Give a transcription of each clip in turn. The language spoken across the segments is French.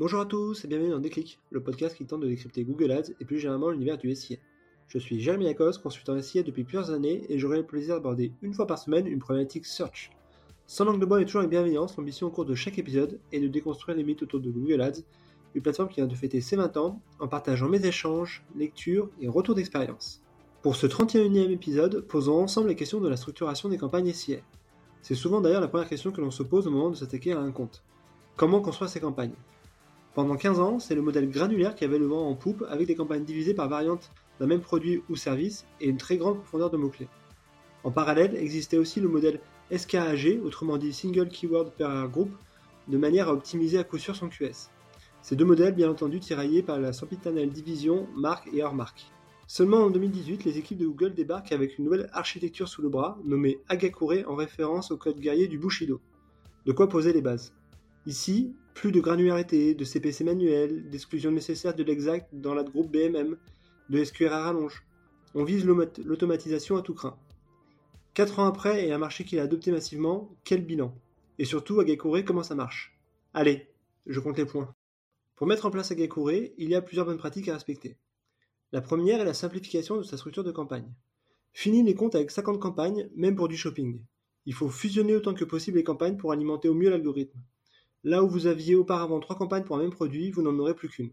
Bonjour à tous et bienvenue dans Déclic, le podcast qui tente de décrypter Google Ads et plus généralement l'univers du SIA. Je suis Jérémy Lacoste, consultant SIA depuis plusieurs années et j'aurai le plaisir d'aborder une fois par semaine une problématique search. Sans langue de bois et toujours avec bienveillance, l'ambition au cours de chaque épisode est de déconstruire les mythes autour de Google Ads, une plateforme qui vient de fêter ses 20 ans en partageant mes échanges, lectures et retours d'expérience. Pour ce 31e épisode, posons ensemble les questions de la structuration des campagnes SIA. C'est souvent d'ailleurs la première question que l'on se pose au moment de s'attaquer à un compte. Comment construire ces campagnes? Pendant 15 ans, c'est le modèle granulaire qui avait le vent en poupe avec des campagnes divisées par variantes d'un même produit ou service et une très grande profondeur de mots-clés. En parallèle, existait aussi le modèle SKAG, autrement dit Single Keyword Per Group, de manière à optimiser à coup sûr son QS. Ces deux modèles, bien entendu, tiraillés par la sempiternelle division marque et hors marque. Seulement en 2018, les équipes de Google débarquent avec une nouvelle architecture sous le bras, nommée Agakure en référence au code guerrier du Bushido. De quoi poser les bases? Ici, plus de granularité, de CPC manuel, d'exclusion nécessaire de l'exact dans la groupe BMM, de SQR à rallonge. On vise l'automatisation à tout craint. 4 ans après et un marché qui l'a adopté massivement, quel bilan? Et surtout, Agakure, comment ça marche? Allez, je compte les points. Pour mettre en place Agakure, il y a plusieurs bonnes pratiques à respecter. La première est la simplification de sa structure de campagne. Fini les comptes avec 50 campagnes, même pour du shopping. Il faut fusionner autant que possible les campagnes pour alimenter au mieux l'algorithme. Là où vous aviez auparavant trois campagnes pour un même produit, vous n'en aurez plus qu'une.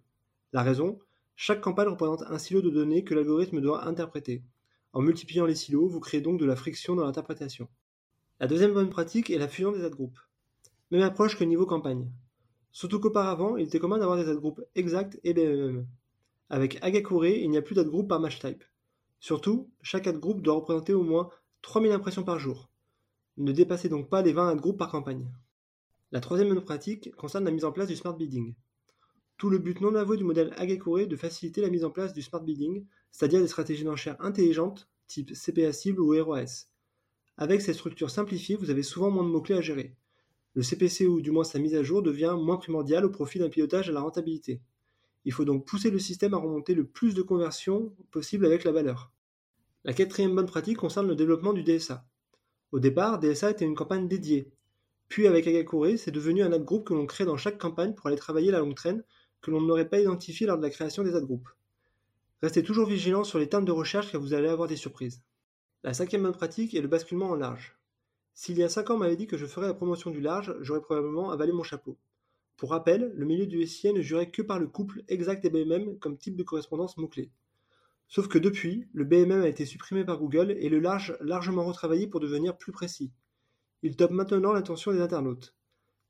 La raison Chaque campagne représente un silo de données que l'algorithme doit interpréter. En multipliant les silos, vous créez donc de la friction dans l'interprétation. La deuxième bonne pratique est la fusion des ad groups. Même approche que niveau campagne. Surtout qu'auparavant, il était commun d'avoir des ad groups exacts et BMM. Avec Agakure, il n'y a plus d'ad group par match type. Surtout, chaque ad group doit représenter au moins 3000 impressions par jour. Ne dépassez donc pas les 20 ad groups par campagne. La troisième bonne pratique concerne la mise en place du smart bidding. Tout le but non avoué du modèle Agakure est de faciliter la mise en place du smart bidding, c'est-à-dire des stratégies d'enchères intelligentes, type CPA cible ou ROAS. Avec ces structures simplifiées, vous avez souvent moins de mots-clés à gérer. Le CPC ou du moins sa mise à jour devient moins primordial au profit d'un pilotage à la rentabilité. Il faut donc pousser le système à remonter le plus de conversions possible avec la valeur. La quatrième bonne pratique concerne le développement du DSA. Au départ, DSA était une campagne dédiée, puis avec Agakure, c'est devenu un ad group que l'on crée dans chaque campagne pour aller travailler la longue traîne que l'on n'aurait pas identifié lors de la création des ad groups. Restez toujours vigilant sur les termes de recherche car vous allez avoir des surprises. La cinquième bonne pratique est le basculement en large. S'il y a 5 ans m'avait dit que je ferais la promotion du large, j'aurais probablement avalé mon chapeau. Pour rappel, le milieu du SIA ne jurait que par le couple exact et BMM comme type de correspondance mot-clé. Sauf que depuis, le BMM a été supprimé par Google et le large largement retravaillé pour devenir plus précis. Il top maintenant l'attention des internautes.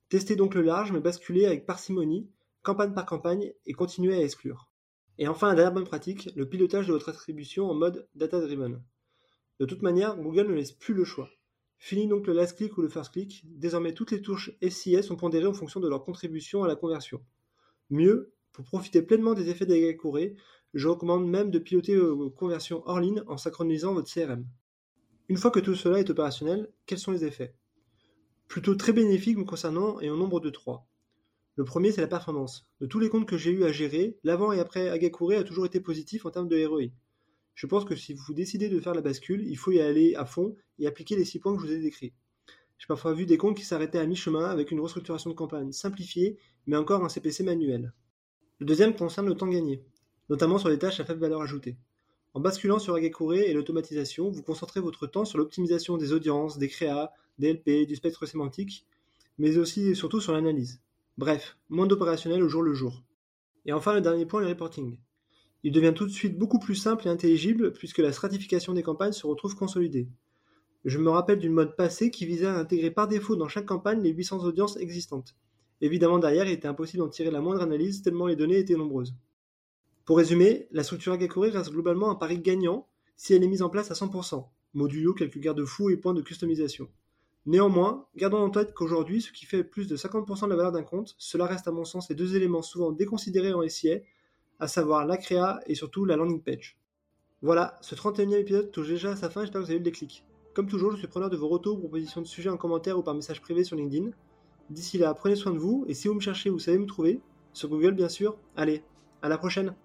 Testez donc le large, mais basculez avec parcimonie, campagne par campagne, et continuez à exclure. Et enfin, la dernière bonne pratique, le pilotage de votre attribution en mode data-driven. De toute manière, Google ne laisse plus le choix. Fini donc le last click ou le first click, désormais toutes les touches SIS sont pondérées en fonction de leur contribution à la conversion. Mieux, pour profiter pleinement des effets d'Agakure, je recommande même de piloter vos conversions hors ligne en synchronisant votre CRM. Une fois que tout cela est opérationnel, quels sont les effets? Plutôt très bénéfiques me concernant et au nombre de trois. Le premier, c'est la performance. De tous les comptes que j'ai eu à gérer, l'avant et après Agakure a toujours été positif en termes de ROI. Je pense que si vous décidez de faire la bascule, il faut y aller à fond et appliquer les six points que je vous ai décrits. J'ai parfois vu des comptes qui s'arrêtaient à mi-chemin avec une restructuration de campagne simplifiée, mais encore un CPC manuel. Le deuxième concerne le temps gagné, notamment sur les tâches à faible valeur ajoutée. En basculant sur Agakure et l'automatisation, vous concentrez votre temps sur l'optimisation des audiences, des créas, des LP, du spectre sémantique, mais aussi et surtout sur l'analyse. Bref, moins d'opérationnel au jour le jour. Et enfin, le dernier point, le reporting. Il devient tout de suite beaucoup plus simple et intelligible puisque la stratification des campagnes se retrouve consolidée. Je me rappelle d'une mode passée qui visait à intégrer par défaut dans chaque campagne les 800 audiences existantes. Évidemment, derrière, il était impossible d'en tirer la moindre analyse tellement les données étaient nombreuses. Pour résumer, la structure Agakure reste globalement un pari gagnant si elle est mise en place à 100%, modulo quelques garde-fous et points de customisation. Néanmoins, gardons en tête qu'aujourd'hui, ce qui fait plus de 50% de la valeur d'un compte, cela reste à mon sens les deux éléments souvent déconsidérés en SIA, à savoir la créa et surtout la landing page. Voilà, ce 31e épisode touche déjà à sa fin, j'espère que vous avez eu le déclic. Comme toujours, je suis preneur de vos retours ou propositions de sujets en commentaire ou par message privé sur LinkedIn. D'ici là, prenez soin de vous, et si vous me cherchez, vous savez me trouver, sur Google bien sûr. Allez, à la prochaine